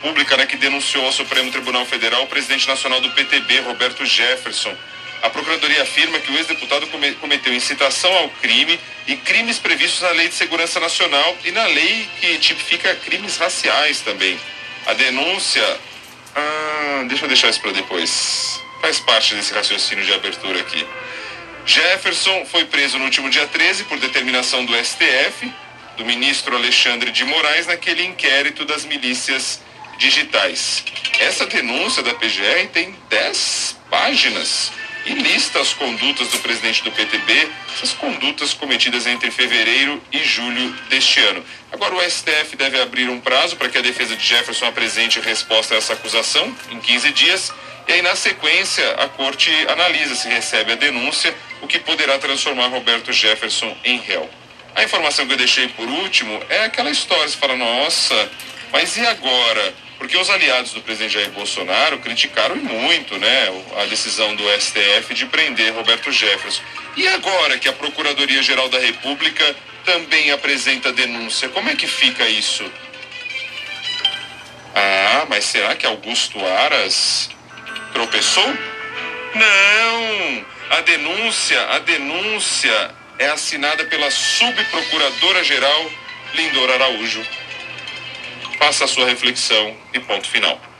República, né, que denunciou ao Supremo Tribunal Federal o presidente nacional do PTB, Roberto Jefferson. A Procuradoria afirma que o ex-deputado cometeu incitação ao crime e crimes previstos na Lei de Segurança Nacional e na lei que tipifica crimes raciais também. A denúncia. Ah, deixa eu deixar isso para depois. Faz parte desse raciocínio de abertura aqui. Jefferson foi preso no último dia 13 por determinação do STF, do ministro Alexandre de Moraes, naquele inquérito das milícias digitais. Essa denúncia da PGR tem 10 páginas e lista as condutas do presidente do PTB, essas condutas cometidas entre fevereiro e julho deste ano. Agora, o STF deve abrir um prazo para que a defesa de Jefferson apresente resposta a essa acusação, em 15 dias, e aí, na sequência, a corte analisa se recebe a denúncia, o que poderá transformar Roberto Jefferson em réu. A informação que eu deixei por último é aquela história, você fala, nossa, mas e agora? Porque os aliados do presidente Jair Bolsonaro criticaram muito né, a decisão do STF de prender Roberto Jefferson. E agora que a Procuradoria-Geral da República também apresenta denúncia, como é que fica isso? Ah, mas será que Augusto Aras tropeçou? Não! A denúncia, a denúncia é assinada pela subprocuradora-geral Lindor Araújo faça a sua reflexão e ponto final.